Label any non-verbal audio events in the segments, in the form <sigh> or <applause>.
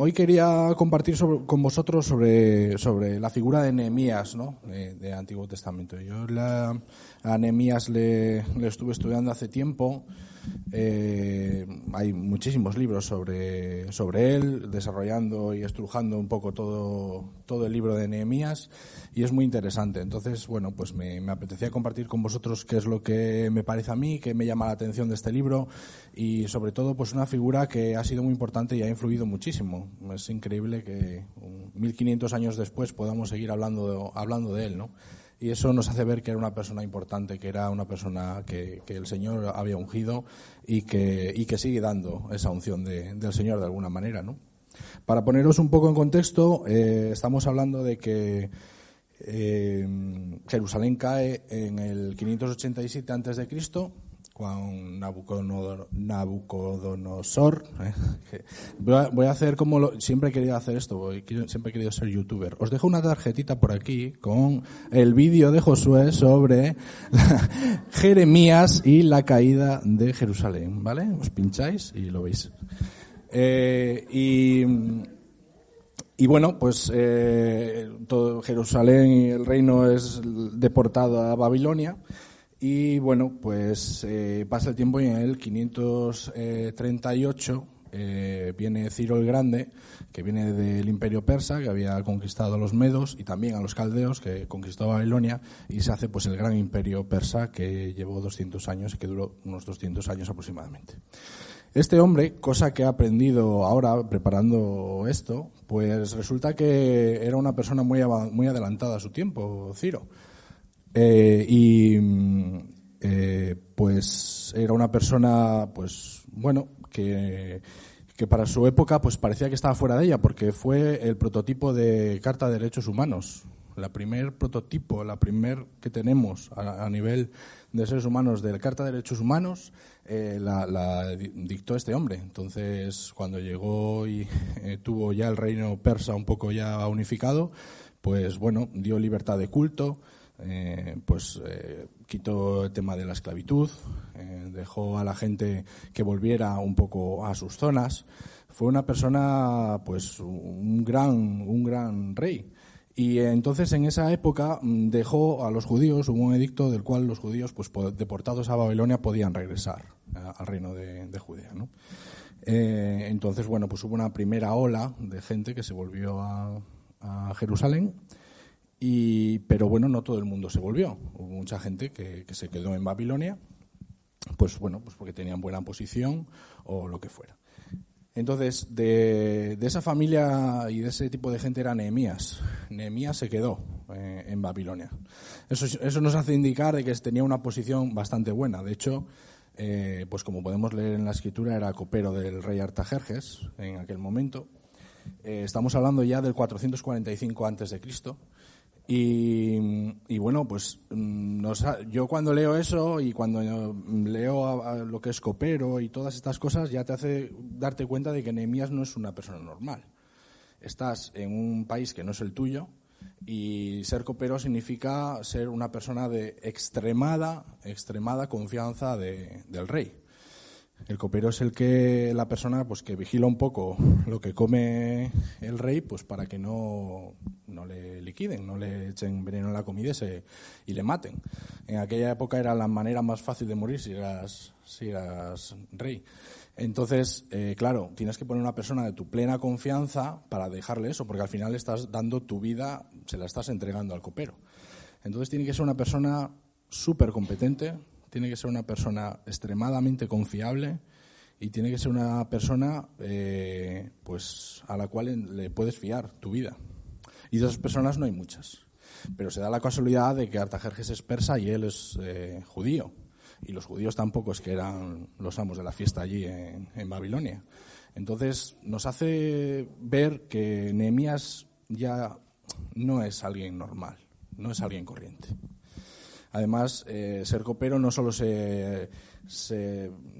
Hoy quería compartir con vosotros sobre, sobre la figura de Nehemías, ¿no? de, Antiguo Testamento. Yo la, a Nehemías le, le, estuve estudiando hace tiempo. Eh, hay muchísimos libros sobre, sobre él, desarrollando y estrujando un poco todo, todo el libro de Nehemías y es muy interesante. Entonces, bueno, pues me, apetecía compartir con vosotros qué es lo que me parece a mí, qué me llama la atención de este libro y sobre todo pues una figura que ha sido muy importante y ha influido muchísimo. Es increíble que 1500 años después podamos seguir hablando hablando de él, ¿no? Y eso nos hace ver que era una persona importante, que era una persona que, el Señor había ungido y que, y que sigue dando esa unción de, del Señor de alguna manera, ¿no? Para poneros un poco en contexto, eh, estamos hablando de que eh, Jerusalén cae en el 587 antes de Cristo con Nabucodonosor. ¿eh? <laughs> Voy a hacer como siempre he querido hacer esto, siempre he querido ser youtuber. Os dejo una tarjetita por aquí con el vídeo de Josué sobre <laughs> Jeremías y la caída de Jerusalén, ¿vale? Os pincháis y lo veis. Eh, y, bueno, pues eh, Jerusalén y el reino es deportado a Babilonia. Y bueno, pues eh, pasa el tiempo y en el 538 eh, viene Ciro el Grande, que viene del imperio persa, que había conquistado a los medos y también a los caldeos, que conquistó Babilonia, y se hace pues el gran imperio persa que llevó 200 años y que duró unos 200 años aproximadamente. Este hombre, cosa que ha aprendido ahora preparando esto, pues resulta que era una persona muy, muy adelantada a su tiempo, Ciro eh, y eh, pues era una persona, pues bueno, que, que para su época pues parecía que estaba fuera de ella, porque fue el prototipo de Carta de Derechos Humanos. La primer prototipo, la primer que tenemos a, nivel de seres humanos de la Carta de Derechos Humanos, eh, la, dictó este hombre. Entonces, cuando llegó y tuvo ya el reino persa un poco ya unificado, pues bueno, dio libertad de culto, eh, pues eh, quitó el tema de la esclavitud, eh, dejó a la gente que volviera un poco a sus zonas. Fue una persona, pues, un gran, un gran rey. Y entonces en esa época mm, dejó a los judíos, hubo un edicto del cual los judíos, pues deportados a Babilonia, podían regresar al reino de, Judea. entonces, bueno, pues hubo una primera ola de gente que se volvió a Jerusalén y, pero bueno, no todo el mundo se volvió. Hubo mucha gente que, se quedó en Babilonia, pues bueno, pues porque tenían buena posición o lo que fuera. Entonces, de, esa familia y de ese tipo de gente era Nehemías. Nehemías se quedó eh, en Babilonia. Eso, eso nos hace indicar de que tenía una posición bastante buena. De hecho, eh, pues como podemos leer en la escritura, era copero del rey Artajerjes en aquel momento. Eh, estamos hablando ya del 445 antes de. Y, bueno, pues mm, yo cuando leo eso y cuando leo lo que es copero y todas estas cosas, ya te hace darte cuenta de que Nehemías no es una persona normal. Estás en un país que no es el tuyo y ser copero significa ser una persona de extremada, extremada confianza del rey. El copero es el que la persona pues que vigila un poco lo que come el rey pues para que no, no le liquiden, no le echen veneno en la comida y, le maten. En aquella época era la manera más fácil de morir si eras, rey. Entonces, eh, claro, tienes que poner una persona de tu plena confianza para dejarle eso, porque al final estás dando tu vida, se la estás entregando al copero. Entonces tiene que ser una persona súper competente, tiene que ser una persona extremadamente confiable y tiene que ser una persona eh, pues a la cual le puedes fiar tu vida. Y de esas personas no hay muchas. Pero se da la casualidad de que Artajerjes es persa y él es eh, judío. Y los judíos tampoco es que eran los amos de la fiesta allí en, en Babilonia. Entonces nos hace ver que Nehemías ya no es alguien normal, no es alguien corriente. Además, eh, ser copero no solo se,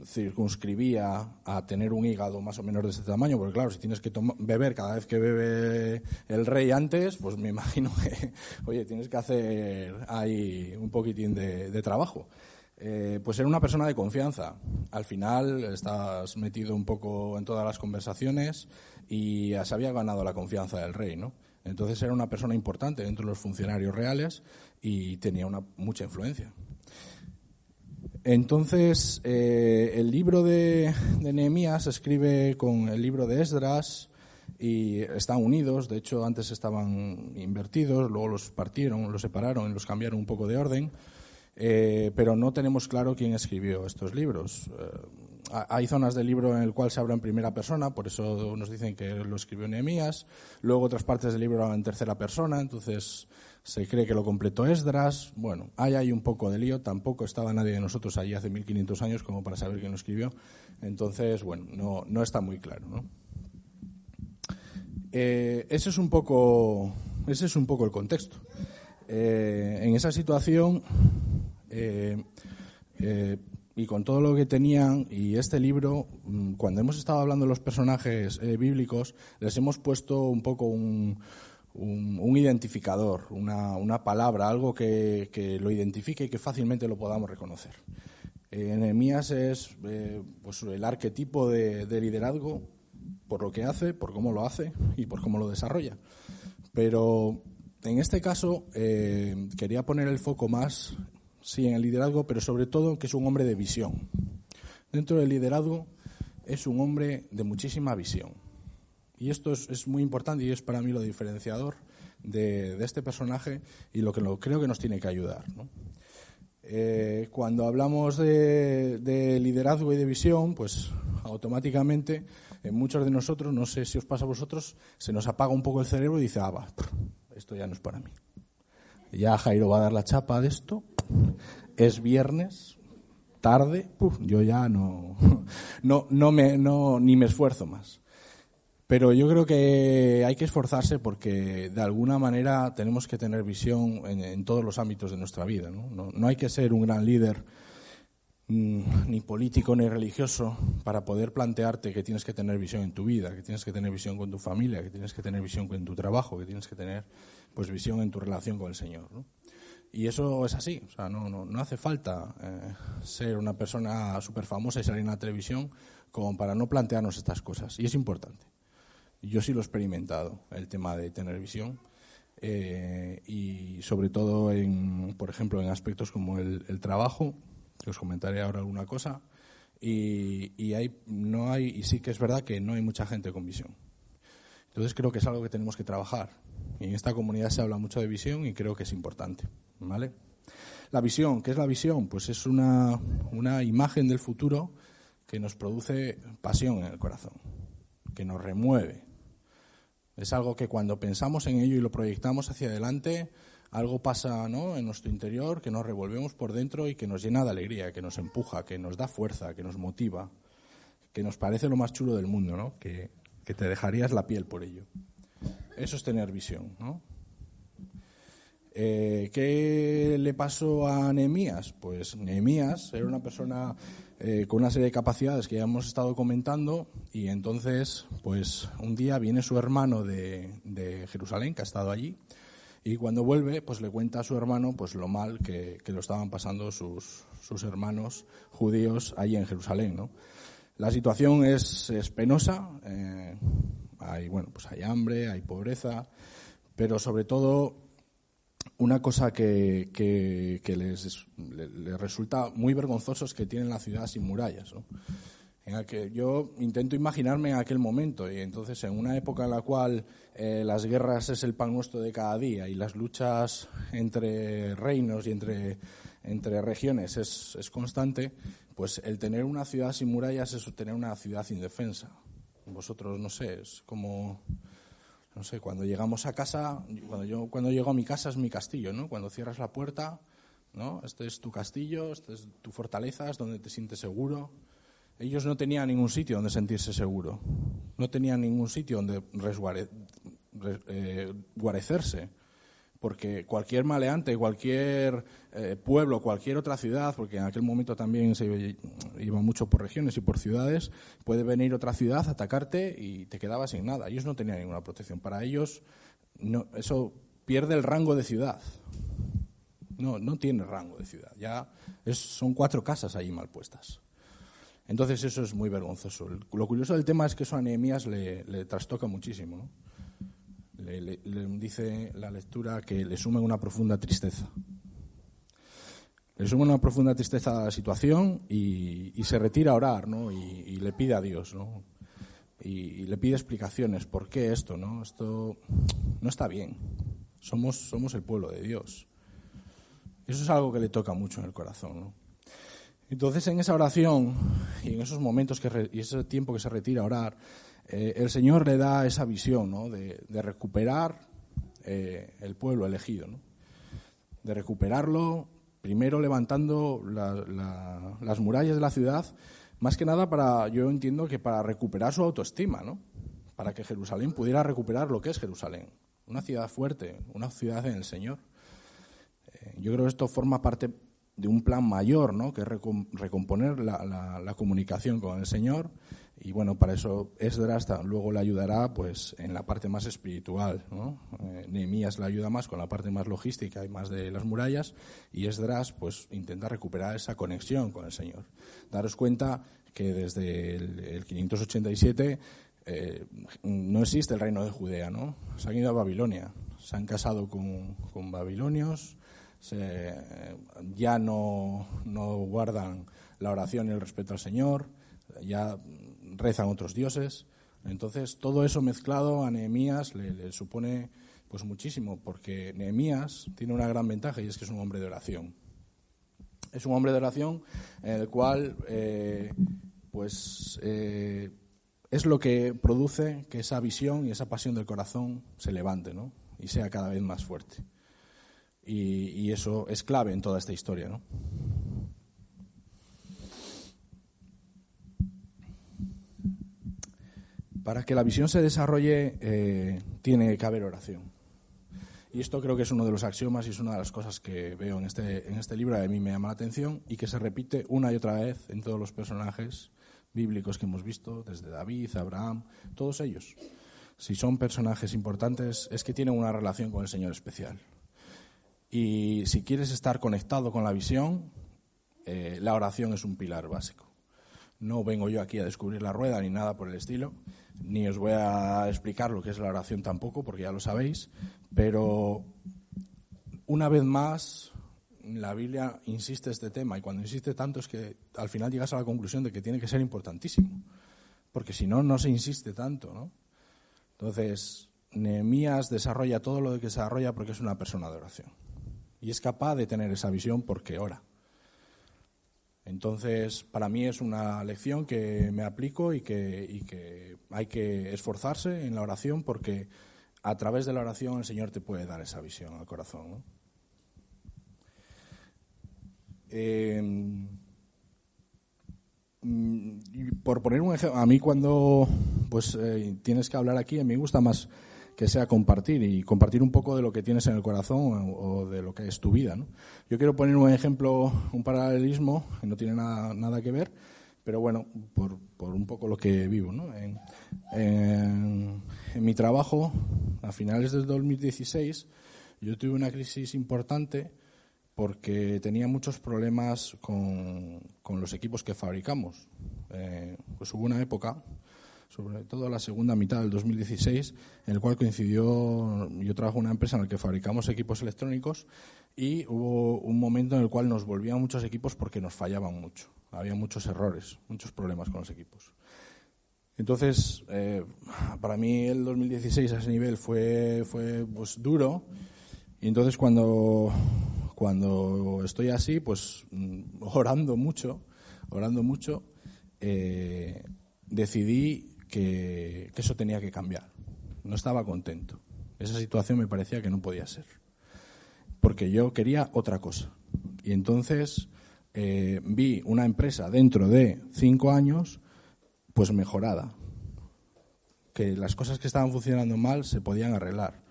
circunscribía a tener un hígado más o menos de este tamaño, porque claro, si tienes que beber cada vez que bebe el rey antes, pues me <laughs> imagino que, oye, tienes que hacer ahí un poquitín de, de trabajo. Eh, pues ser una persona de confianza. Al final estás metido un poco en todas las conversaciones y se había ganado la confianza del rey, ¿no? Entonces era una persona importante dentro de los funcionarios reales y tenía una, mucha influencia. Entonces, eh, el libro de, de Nehemías se escribe con el libro de Esdras y están unidos. De hecho, antes estaban invertidos, luego los partieron, los separaron y los cambiaron un poco de orden. Eh, pero no tenemos claro quién escribió estos libros. Eh, hay zonas del libro en el cual se habla en primera persona, por eso nos dicen que lo escribió Nehemías. Luego otras partes del libro hablan en tercera persona, entonces se cree que lo completó Esdras. Bueno, ahí hay un poco de lío. Tampoco estaba nadie de nosotros allí hace 1500 años como para saber quién lo escribió. Entonces, bueno, no, está muy claro. Eh, ese es un poco, ese es un poco el contexto. Eh, en esa situación eh, y con todo lo que tenían y este libro, mm, cuando hemos estado hablando de los personajes eh, bíblicos, les hemos puesto un poco un, un- identificador, una, una palabra, algo que, que lo identifique y que fácilmente lo podamos reconocer. Eh, es eh, pues el arquetipo de, de liderazgo por lo que hace, por cómo lo hace y por cómo lo desarrolla. Pero en este caso eh, quería poner el foco más, sí, en el liderazgo, pero sobre todo que es un hombre de visión. Dentro del liderazgo es un hombre de muchísima visión. Y esto es, muy importante y es para mí lo diferenciador de, este personaje y lo que creo que nos tiene que ayudar. Eh, cuando hablamos de, de liderazgo y de visión, pues automáticamente en muchos de nosotros, no sé si os pasa a vosotros, se nos apaga un poco el cerebro y dice, ah, va, esto ya no es para mí. Ya Jairo va a dar la chapa de esto, es viernes, tarde, yo ya no, no, no me, no, ni me esfuerzo más. Pero yo creo que hay que esforzarse porque de alguna manera tenemos que tener visión en, en todos los ámbitos de nuestra vida. ¿no? Hay que ser un gran líder mm, ni político ni religioso para poder plantearte que tienes que tener visión en tu vida, que tienes que tener visión con tu familia, que tienes que tener visión con tu trabajo, que tienes que tener pues visión en tu relación con el Señor. Y eso es así, o sea, no, no, no hace falta eh, ser una persona súper famosa y salir en la televisión como para no plantearnos estas cosas. Y es importante. Yo sí lo he experimentado, el tema de tener visión. eh, y sobre todo, en, por ejemplo, en aspectos como el, el trabajo, que os comentaré ahora alguna cosa. Y, y hay, no hay, y sí que es verdad que no hay mucha gente con visión. Entonces creo que es algo que tenemos que trabajar. Y en esta comunidad se habla mucho de visión y creo que es importante. ¿vale? La visión, ¿qué es la visión? Pues es una, una imagen del futuro que nos produce pasión en el corazón, que nos remueve. Es algo que cuando pensamos en ello y lo proyectamos hacia adelante, algo pasa ¿no? en nuestro interior que nos revolvemos por dentro y que nos llena de alegría, que nos empuja, que nos da fuerza, que nos motiva, que nos parece lo más chulo del mundo, ¿no? que, que te dejarías la piel por ello. Eso es tener visión. ¿no? Eh, ¿Qué le pasó a Nehemías? Pues Nehemías era una persona eh, con una serie de capacidades que ya hemos estado comentando y entonces, pues un día viene su hermano de, de Jerusalén, que ha estado allí, Y cuando vuelve, pues le cuenta a su hermano pues lo mal que, lo estaban pasando sus, sus hermanos judíos allí en Jerusalén, ¿no? La situación es, es penosa, eh, hay, bueno, pues hay hambre, hay pobreza, pero sobre todo una cosa que, que, les, les, resulta muy vergonzoso es que tienen la ciudad sin murallas. ¿no? En que yo intento imaginarme en aquel momento y entonces en una época en la cual eh, las guerras es el pan nuestro de cada día y las luchas entre reinos y entre, entre regiones es, es constante, pues el tener una ciudad sin murallas es tener una ciudad indefensa. Vosotros, no sé, es como, no sé, cuando llegamos a casa, cuando yo cuando llego a mi casa es mi castillo, ¿no? Cuando cierras la puerta, ¿no? Este es tu castillo, este es tu fortaleza, es donde te sientes seguro. Ellos no tenían ningún sitio donde sentirse seguro. No tenían ningún sitio donde resguare, eh, guarecerse porque cualquier maleante, cualquier eh, pueblo, cualquier otra ciudad, porque en aquel momento también se iba mucho por regiones y por ciudades, puede venir otra ciudad, atacarte y te quedabas sin nada. Ellos no tenían ninguna protección. Para ellos no, eso pierde el rango de ciudad. No, no tiene rango de ciudad. Ya es, son cuatro casas ahí mal puestas. Entonces eso es muy vergonzoso. Lo curioso del tema es que eso a Nehemías le, le trastoca muchísimo. ¿no? Le, dice la lectura que le sume una profunda tristeza. Le sume una profunda tristeza a la situación y, se retira a orar, ¿no? Y, le pide a Dios, ¿no? Y, y, le pide explicaciones. ¿Por qué esto, no? Esto no está bien. Somos, somos el pueblo de Dios. Eso es algo que le toca mucho en el corazón, ¿no? Entonces, en esa oración y en esos momentos que re, y ese tiempo que se retira a orar, eh, el Señor le da esa visión ¿no? de, recuperar eh, el pueblo elegido, ¿no? de recuperarlo, primero levantando la, la, las murallas de la ciudad, más que nada para, yo entiendo que para recuperar su autoestima, ¿no? para que Jerusalén pudiera recuperar lo que es Jerusalén, una ciudad fuerte, una ciudad en el Señor. Eh, yo creo que esto forma parte de un plan mayor, ¿no? que es recomponer la, comunicación con el Señor y bueno, para eso Esdras luego le ayudará pues en la parte más espiritual. ¿no? Eh, Nehemías le ayuda más con la parte más logística y más de las murallas y Esdras pues intenta recuperar esa conexión con el Señor. Daros cuenta que desde el, el 587 eh, no existe el reino de Judea, ¿no? Se han ido a Babilonia, se han casado con babilonios, ya no, guardan la oración y el respeto al Señor, ya rezan otros dioses. Entonces, todo eso mezclado a Nehemías le, le, supone pues muchísimo, porque Nehemías tiene una gran ventaja y es que es un hombre de oración. Es un hombre de oración en el cual, eh, pues, eh, es lo que produce que esa visión y esa pasión del corazón se levante, ¿no? Y sea cada vez más fuerte. Y, eso es clave en toda esta historia, ¿no? Para que la visión se desarrolle eh, tiene que haber oración. Y esto creo que es uno de los axiomas y es una de las cosas que veo en este, en este libro a mí me llama la atención y que se repite una y otra vez en todos los personajes bíblicos que hemos visto, desde David, Abraham, todos ellos. Si son personajes importantes es que tienen una relación con el Señor especial. Y si quieres estar conectado con la visión, eh, la oración es un pilar básico. No vengo yo aquí a descubrir la rueda ni nada por el estilo, ni os voy a explicar lo que es la oración tampoco, porque ya lo sabéis, pero una vez más la Biblia insiste este tema y cuando insiste tanto es que al final llegas a la conclusión de que tiene que ser importantísimo, porque si no, no se insiste tanto, ¿no? Entonces, Nehemías desarrolla todo lo que desarrolla porque es una persona de oración y es capaz de tener esa visión porque ora. Entonces, para mí es una lección que me aplico y que, hay que esforzarse en la oración porque a través de la oración el Señor te puede dar esa visión al corazón. Eh, por poner un ejemplo, a mí cuando pues eh, tienes que hablar aquí, a mí me gusta más que sea compartir y compartir un poco de lo que tienes en el corazón o, de lo que es tu vida. ¿no? Yo quiero poner un ejemplo, un paralelismo que no tiene nada, nada que ver, pero bueno, por, por, un poco lo que vivo. ¿no? En, en, mi trabajo, a finales del 2016, Yo tuve una crisis importante porque tenía muchos problemas con, los equipos que fabricamos. Eh, pues hubo una época, sobre todo la segunda mitad del 2016, en el cual coincidió, yo trabajo en una empresa en la que fabricamos equipos electrónicos y hubo un momento en el cual nos volvían muchos equipos porque nos fallaban mucho. Había muchos errores, muchos problemas con los equipos. Entonces, eh, para mí el 2016 a ese nivel fue, fue pues, duro. Y entonces cuando, cuando estoy así, pues mm, orando mucho, orando mucho, eh, decidí que, eso tenía que cambiar. No estaba contento. Esa situación me parecía que no podía ser. Porque yo quería otra cosa. Y entonces eh, vi una empresa dentro de cinco años pues mejorada. Que las cosas que estaban funcionando mal se podían arreglar.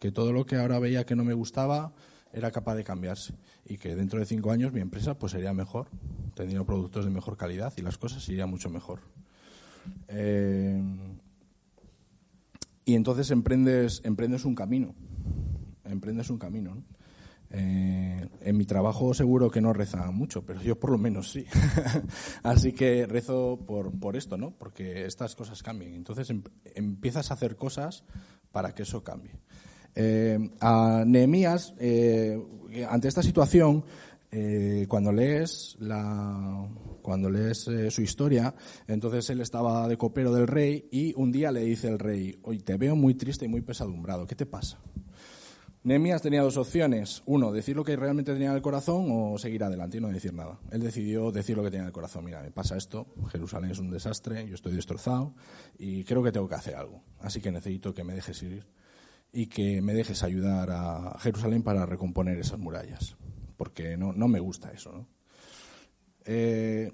Que todo lo que ahora veía que no me gustaba era capaz de cambiarse. Y que dentro de cinco años mi empresa pues sería mejor, tendría productos de mejor calidad y las cosas irían mucho mejor. Eh, y entonces emprendes, emprendes un camino. Emprendes un camino. ¿no? Eh, en mi trabajo seguro que no rezan mucho, pero yo por lo menos sí. <laughs> Así que rezo por, por, esto, ¿no? Porque estas cosas cambien. Entonces em, empiezas a hacer cosas para que eso cambie. Eh, a Nehemías, eh, ante esta situación, cuando lees la, cuando lees su historia, entonces él estaba de copero del rey y un día le dice el rey, hoy te veo muy triste y muy pesadumbrado, ¿qué te pasa? Nehemías tenía dos opciones. Uno, decir lo que realmente tenía en el corazón o seguir adelante y no decir nada. Él decidió decir lo que tenía en el corazón. Mira, me pasa esto, Jerusalén es un desastre, yo estoy destrozado y creo que tengo que hacer algo. Así que necesito que me dejes ir y que me dejes ayudar a Jerusalén para recomponer esas murallas. Porque no, no me gusta eso. Eh,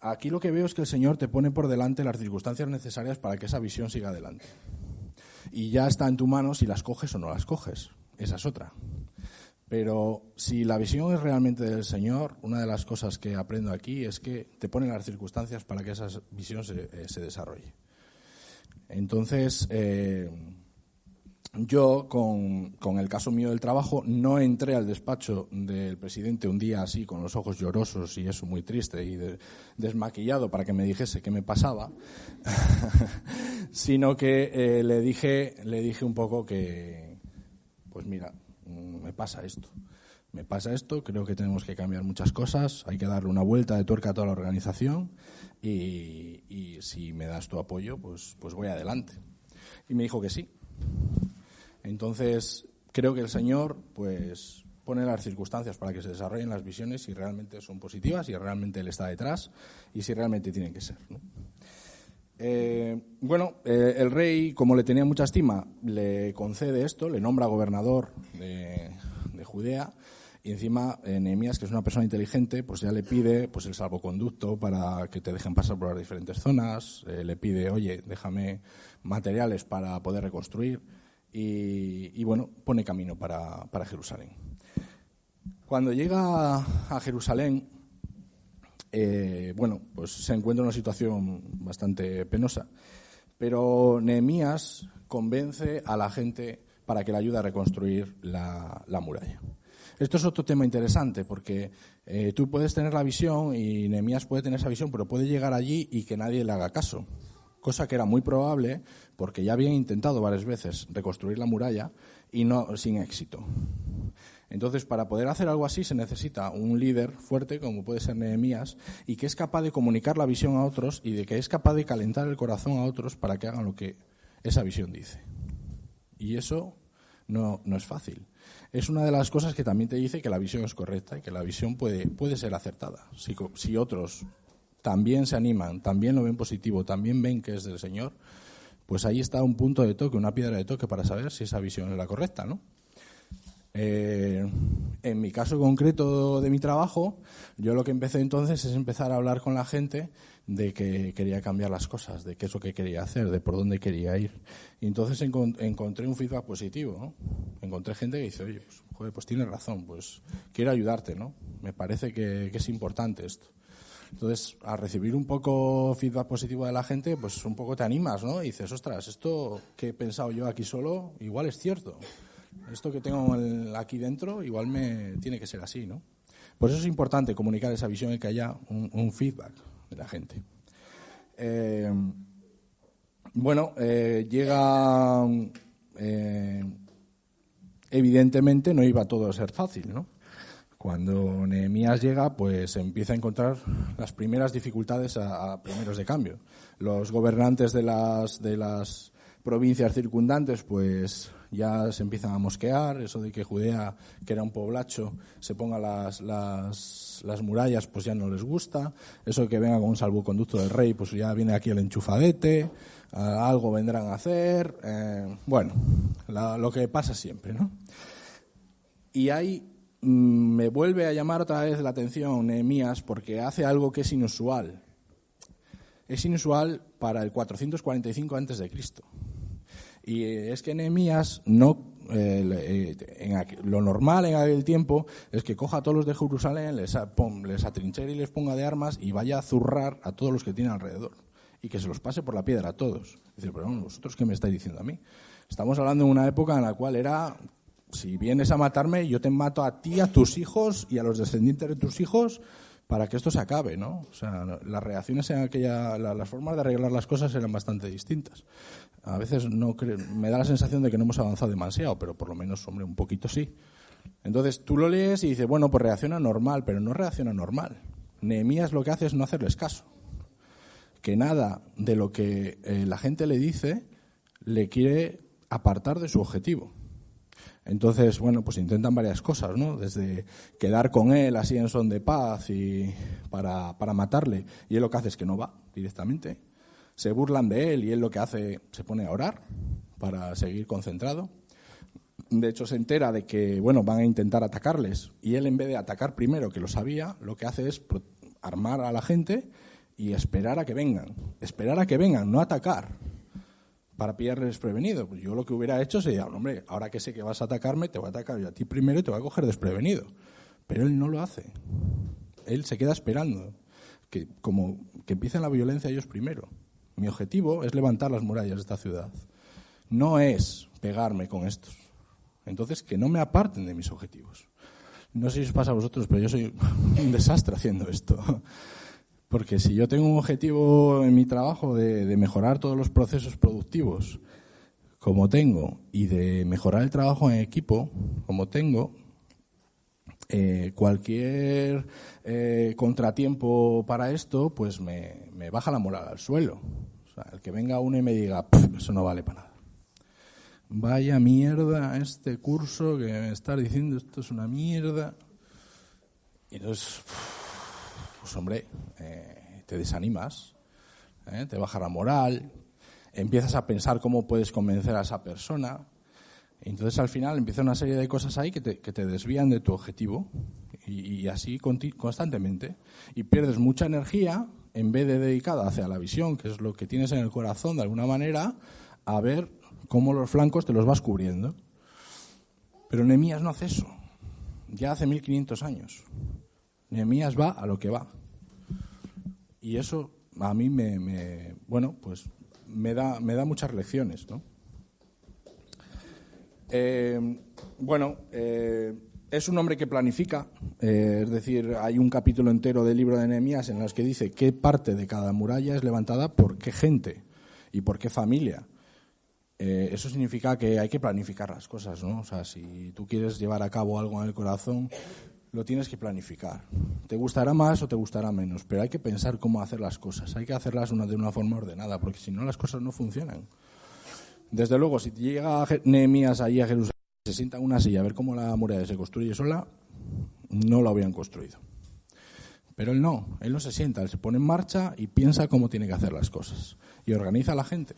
aquí lo que veo es que el Señor te pone por delante las circunstancias necesarias para que esa visión siga adelante y ya está en tu mano si las coges o no las coges. Esa es otra. Pero si la visión es realmente del Señor, una de las cosas que aprendo aquí es que te ponen las circunstancias para que esa visión se, eh, desarrolle. Entonces, eh, yo, con, el caso mío del trabajo, no entré al despacho del presidente un día así, con los ojos llorosos y eso muy triste y desmaquillado para que me dijese qué me pasaba, <laughs> sino que eh, le, dije, le dije un poco que, pues mira, mm, me pasa esto. Me pasa esto, creo que tenemos que cambiar muchas cosas, hay que darle una vuelta de tuerca a toda la organización y, y si me das tu apoyo, pues, pues voy adelante. Y me dijo que sí. Entonces, creo que el Señor, pues, pone las circunstancias para que se desarrollen las visiones si realmente son positivas, si realmente Él está detrás y si realmente tienen que ser. Eh, bueno, eh, el rey, como le tenía mucha estima, le concede esto, le nombra gobernador de, Judea y encima eh, Nehemías, que es una persona inteligente, pues ya le pide pues el salvoconducto para que te dejen pasar por las diferentes zonas, le pide, oye, déjame materiales para poder reconstruir y, bueno, pone camino para, Jerusalén. Cuando llega a Jerusalén, eh, bueno, pues se encuentra en una situación bastante penosa, pero Nehemías convence a la gente para que le ayude a reconstruir la, muralla. Esto es otro tema interesante porque eh, tú puedes tener la visión y Nehemías puede tener esa visión, pero puede llegar allí y que nadie le haga caso cosa que era muy probable porque ya habían intentado varias veces reconstruir la muralla y no sin éxito. Entonces, para poder hacer algo así se necesita un líder fuerte, como puede ser Nehemías, y que es capaz de comunicar la visión a otros y de que es capaz de calentar el corazón a otros para que hagan lo que esa visión dice. Y eso no, no es fácil. Es una de las cosas que también te dice que la visión es correcta y que la visión puede, puede ser acertada. Si, si otros también se animan, también lo ven positivo, también ven que es del Señor, pues ahí está un punto de toque, una piedra de toque para saber si esa visión es la correcta, ¿no? Eh, en mi caso concreto de mi trabajo, yo lo que empecé entonces es empezar a hablar con la gente de que quería cambiar las cosas, de qué es lo que quería hacer, de por dónde quería ir. Y entonces encontré un feedback positivo, ¿no? Encontré gente que dice, oye, pues, joder, pues tienes razón, pues quiero ayudarte, ¿no? Me parece que es importante esto. Entonces, al recibir un poco feedback positivo de la gente, pues un poco te animas, ¿no? Y dices, ostras, esto que he pensado yo aquí solo, igual es cierto. esto que tengo aquí dentro igual me tiene que ser así, ¿no? Por eso es importante comunicar esa visión y que haya un, un feedback de la gente. Eh, bueno, eh, llega. eh, evidentemente no iba todo a ser fácil, ¿no? Cuando Nehemías llega, pues empieza a encontrar las primeras dificultades a, primeros de cambio. Los gobernantes de las, de las provincias circundantes, pues ya se empiezan a mosquear, eso de que Judea, que era un poblacho, se ponga las, las, las murallas, pues ya no les gusta. Eso de que venga con un salvoconducto del rey, pues ya viene aquí el enchufadete, algo vendrán a hacer. eh, bueno, lo que pasa siempre, ¿no? Y mm, me vuelve a llamar otra vez la atención Nehemías porque hace algo que es inusual. Es inusual para el 445 antes de Cristo. Y eh, es que Nehemías no eh, en lo normal en aquel tiempo es que coja a todos los de Jerusalén, les, les atrinchere y les ponga de armas y vaya a zurrar a todos los que tiene alrededor y que se los pase por la piedra a todos. Dice, pero vosotros qué me estáis diciendo a mí? Estamos hablando de una época en la cual era si vienes a matarme, yo te mato a ti, a tus hijos y a los descendientes de tus hijos para que esto se acabe, ¿no? O sea, las reacciones en aquella, la- las formas de arreglar las cosas eran bastante distintas. A veces no me da la sensación de que no hemos avanzado demasiado, pero por lo menos, hombre, un poquito sí. Entonces tú lo lees y dices, bueno, pues reacciona normal, pero no reacciona normal. Nehemías lo que hace es no hacerles caso. Que nada de lo que eh, la gente le dice le quiere apartar de su objetivo. Entonces, bueno, pues intentan varias cosas, ¿no? Desde quedar con él así en son de paz y para, para matarle. Y él lo que hace es que no va directamente. Se burlan de él y él lo que hace, se pone a orar para seguir concentrado. De hecho, se entera de que, bueno, van a intentar atacarles. Y él, en vez de atacar primero, que lo sabía, lo que hace es armar a la gente y esperar a que vengan. Esperar a que vengan, no atacar para pillarles desprevenido. Pues yo lo que hubiera hecho sería, hombre, ahora que sé que vas a atacarme, te voy a atacar yo a ti primero y te voy a coger desprevenido. Pero él no lo hace. Él se queda esperando que como que empiecen la violencia ellos primero. Mi objetivo es levantar las murallas de esta ciudad. No es pegarme con estos. Entonces, que no me aparten de mis objetivos. No sé si os pasa a vosotros, pero yo soy un desastre haciendo esto. Porque si yo tengo un objetivo en mi trabajo de, mejorar todos los procesos productivos, como tengo, y de mejorar el trabajo en equipo, como tengo, eh, cualquier eh, contratiempo para esto, pues me, baja la moral al suelo. O sea, el que venga uno y me diga, "Pff, eso no vale para nada. Vaya mierda este curso que me estás diciendo, esto es una mierda. Y entonces, pues hombre, eh, te desanimas, ¿eh? te baja la moral, empiezas a pensar cómo puedes convencer a esa persona. Entonces al final empieza una serie de cosas ahí que te, que te desvían de tu objetivo y, así constantemente. Y pierdes mucha energía en vez de dedicada hacia la visión, que es lo que tienes en el corazón de alguna manera, a ver cómo los flancos te los vas cubriendo. Pero Nehemías no hace eso. Ya hace 1500 años. Nehemías va a lo que va. Y eso a mí me, bueno, pues me da, me da muchas lecciones, ¿no? Eh, bueno, eh, es un hombre que planifica, eh, es decir, hay un capítulo entero del libro de Nehemías en los que dice qué parte de cada muralla es levantada por qué gente y por qué familia. Eso significa que hay que planificar las cosas, ¿no? O sea, si tú quieres llevar a cabo algo en el corazón, lo tienes que planificar. Te gustará más o te gustará menos, pero hay que pensar cómo hacer las cosas. Hay que hacerlas una, de una forma ordenada, porque si no las cosas no funcionan. Desde luego, si llega Nehemías ahí a Jerusalén, se sienta en una silla a ver cómo la muralla se construye sola, no la habían construido. Pero él no, él no se sienta, él se pone en marcha y piensa cómo tiene que hacer las cosas. Y organiza a la gente.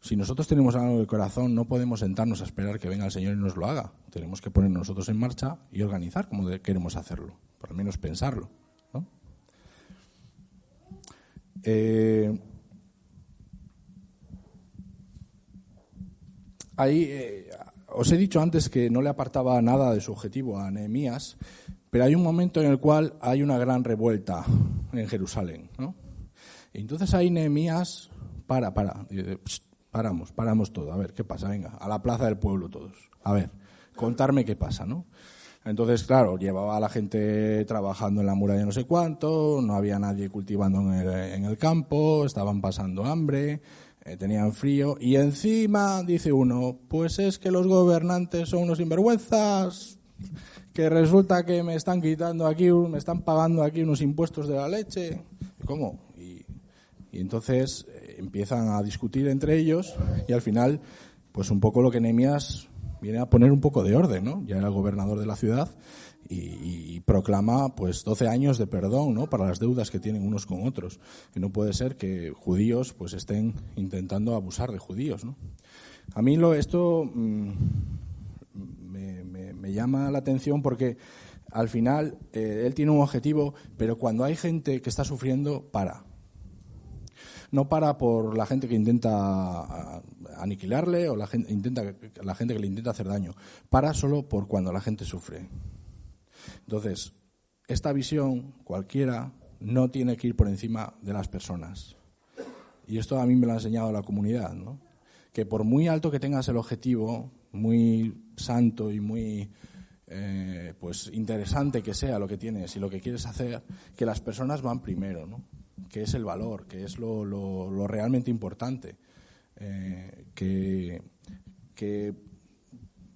Si nosotros tenemos algo el corazón, no podemos sentarnos a esperar que venga el Señor y nos lo haga. Tenemos que poner nosotros en marcha y organizar como de- queremos hacerlo, por lo menos pensarlo. Eh, ahí eh, os he dicho antes que no le apartaba nada de su objetivo a Nehemías, pero hay un momento en el cual hay una gran revuelta en Jerusalén. ¿no? Entonces ahí Nehemías para, para, "Psst, paramos, paramos todo. A ver, ¿qué pasa? Venga, a la plaza del pueblo todos. A ver, contarme qué pasa, ¿no? Entonces, claro, llevaba a la gente trabajando en la muralla no sé cuánto, no había nadie cultivando en el, en el campo, estaban pasando hambre, eh, tenían frío, y encima dice uno, pues es que los gobernantes son unos sinvergüenzas, que resulta que me están quitando aquí, me están pagando aquí unos impuestos de la leche. ¿Cómo? Y, entonces eh, empiezan a discutir entre ellos y al final, pues un poco lo que Nehemías viene a poner un poco de orden, ¿no? Ya era el gobernador de la ciudad y, proclama pues 12 años de perdón, ¿no? Para las deudas que tienen unos con otros. Y no puede ser que judíos pues estén intentando abusar de judíos, ¿no? A mí lo, esto me, me, me, llama la atención porque al final eh, él tiene un objetivo, pero cuando hay gente que está sufriendo, para. No para por la gente que intenta aniquilarle o la gente, intenta, la gente que le intenta hacer daño. Para solo por cuando la gente sufre. Entonces, esta visión, cualquiera, no tiene que ir por encima de las personas. Y esto a mí me lo ha enseñado la comunidad, ¿no? Que por muy alto que tengas el objetivo, muy santo y muy eh, pues interesante que sea lo que tienes y lo que quieres hacer, que las personas van primero, ¿no? Que es el valor, que es lo, realmente importante. Eh, que, que,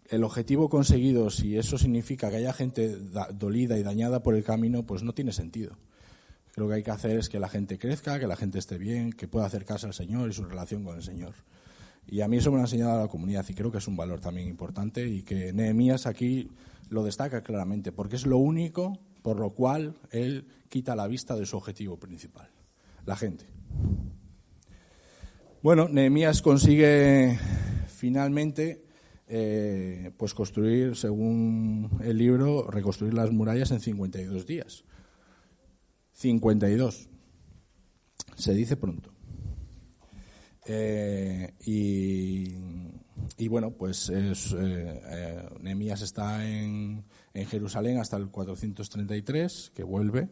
el objetivo conseguido, si eso significa que haya gente dolida y dañada por el camino, pues no tiene sentido. Lo que hay que hacer es que la gente crezca, que la gente esté bien, que pueda acercarse al Señor y su relación con el Señor. Y a mí eso me ha enseñado la comunidad y creo que es un valor también importante y que Nehemías aquí lo destaca claramente, porque es lo único por lo cual él quita la vista de su objetivo principal, la gente. Bueno, Nehemías consigue finalmente eh, pues construir, según el libro, reconstruir las murallas en 52 días. 52. Se dice pronto. Eh, y, y, bueno, pues es, eh, eh, Nehemías está en, en, Jerusalén hasta el 433, que vuelve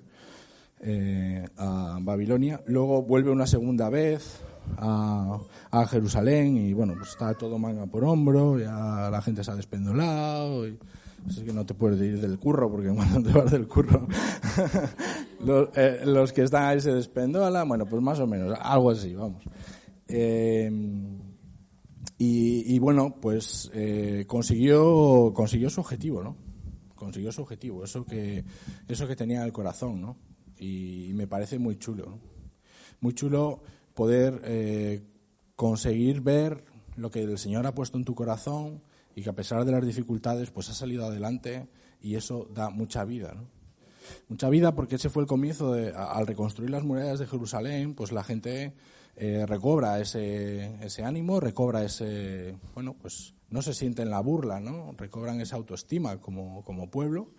eh, a Babilonia. Luego vuelve una segunda vez a, a, Jerusalén y bueno, pues está todo manga por hombro, ya la gente se ha despendolado. Y, es que no te puedes ir del curro, porque <laughs> cuando te vas del curro, <laughs> los, eh, los, que están ahí se despendolan, bueno, pues más o menos, algo así, vamos. Eh, y, y, bueno, pues consiguió, consiguió su objetivo, ¿no? Consiguió su objetivo, eso que, eso que tenía en el corazón, ¿no? Y, me parece muy chulo, ¿no? Muy chulo poder eh, conseguir ver lo que el Señor ha puesto en tu corazón y que a pesar de las dificultades pues ha salido adelante y eso da mucha vida. ¿no? Mucha vida porque ese fue el comienzo de, al reconstruir las murallas de Jerusalén, pues la gente eh, recobra ese, ese ánimo, recobra ese, bueno, pues no se siente en la burla, ¿no? Recobran esa autoestima como, como pueblo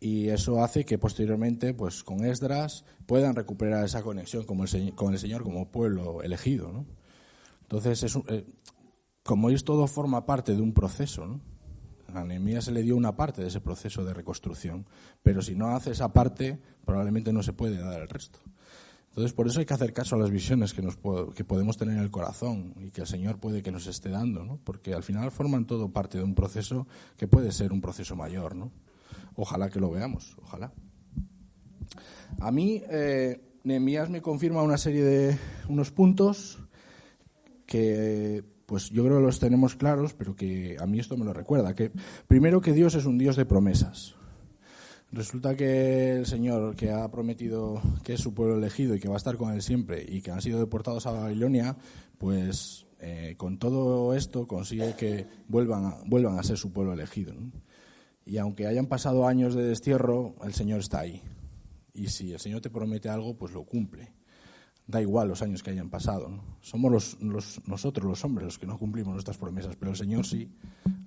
y eso hace que posteriormente, pues con Esdras, puedan recuperar esa conexión como el, con el Señor como pueblo elegido, ¿no? Entonces, es, eh, como es todo forma parte de un proceso, ¿no? A Nehemías se le dio una parte de ese proceso de reconstrucción, pero si no hace esa parte, probablemente no se puede dar el resto. Entonces, por eso hay que hacer caso a las visiones que, nos, que podemos tener en el corazón y que el Señor puede que nos esté dando, ¿no? Porque al final forman todo parte de un proceso que puede ser un proceso mayor, ¿no? Ojalá que lo veamos, ojalá. A mí, eh, Nehemías me confirma una serie de unos puntos que, pues yo creo que los tenemos claros, pero que a mí esto me lo recuerda. Que primero que Dios es un Dios de promesas. Resulta que el Señor, que ha prometido que es su pueblo elegido y que va a estar con él siempre, y que han sido deportados a Babilonia, pues eh, con todo esto consigue que vuelvan a, vuelvan a ser su pueblo elegido. Y aunque hayan pasado años de destierro, el Señor está ahí. Y si el Señor te promete algo, pues lo cumple. Da igual los años que hayan pasado. ¿no? Somos los, nosotros, los hombres, los que no cumplimos nuestras promesas, pero el Señor sí.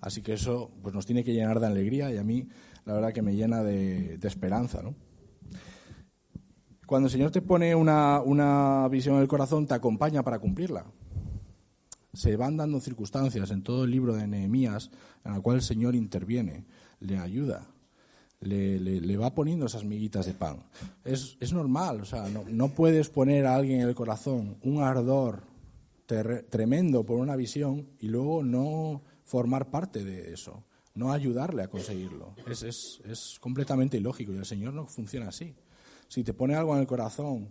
Así que eso pues, nos tiene que llenar de alegría y a mí la verdad que me llena de, de esperanza. ¿no? Cuando el Señor te pone una, una visión en el corazón, te acompaña para cumplirla se van dando circunstancias en todo el libro de Nehemías en la cual el Señor interviene, le ayuda, le, le, le va poniendo esas miguitas de pan. Es, es normal, o sea, no, no, puedes poner a alguien en el corazón un ardor tremendo por una visión y luego no formar parte de eso, no ayudarle a conseguirlo. Es, es, es completamente ilógico y el Señor no funciona así. Si te pone algo en el corazón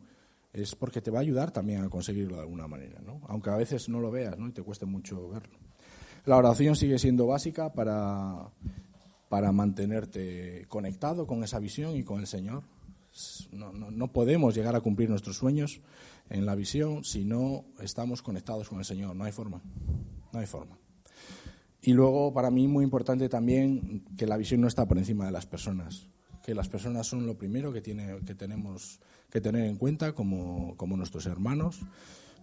es porque te va a ayudar también a conseguirlo de alguna manera, ¿no? aunque a veces no lo veas ¿no? y te cueste mucho verlo. La oración sigue siendo básica para, para mantenerte conectado con esa visión y con el Señor. No, no, no, podemos llegar a cumplir nuestros sueños en la visión si no estamos conectados con el Señor. No hay forma. No hay forma. Y luego, para mí, muy importante también que la visión no está por encima de las personas. Que las personas son lo primero que, tiene, que tenemos que tener en cuenta como, como nuestros hermanos.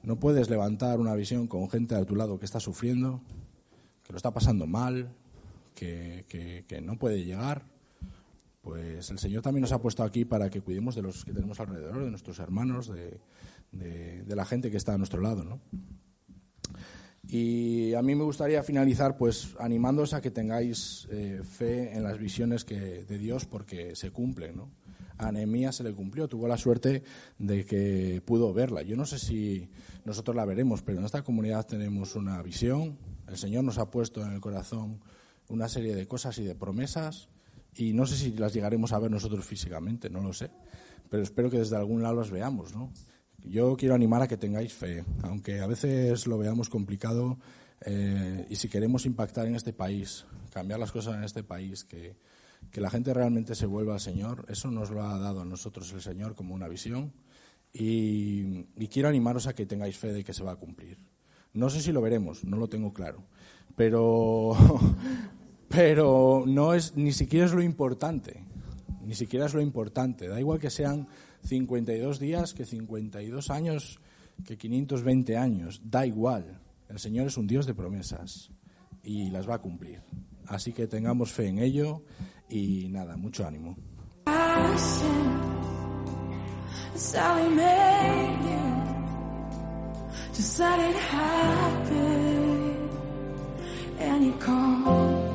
No puedes levantar una visión con gente a tu lado que está sufriendo, que lo está pasando mal, que, no puede llegar. Pues el Señor también nos ha puesto aquí para que cuidemos de los que tenemos alrededor, de nuestros hermanos, de la gente que está a nuestro lado, ¿no? Y a mí me gustaría finalizar pues animándoos a que tengáis eh, fe en las visiones que, de Dios porque se cumplen. ¿no? A Nehemías se le cumplió, tuvo la suerte de que pudo verla. Yo no sé si nosotros la veremos, pero en esta comunidad tenemos una visión. El Señor nos ha puesto en el corazón una serie de cosas y de promesas y no sé si las llegaremos a ver nosotros físicamente, no lo sé. Pero espero que desde algún lado las veamos, ¿no? yo quiero animar a que tengáis fe, aunque a veces lo veamos complicado eh, y si queremos impactar en este país, cambiar las cosas en este país, que, que, la gente realmente se vuelva al Señor, eso nos lo ha dado a nosotros el Señor como una visión y, y quiero animaros a que tengáis fe de que se va a cumplir. No sé si lo veremos, no lo tengo claro, pero, <laughs> pero no es, ni siquiera es lo importante, ni siquiera es lo importante, da igual que sean 52 días que 52 años que 520 años. Da igual. El Señor es un Dios de promesas y las va a cumplir. Así que tengamos fe en ello y nada, mucho ánimo. and you call.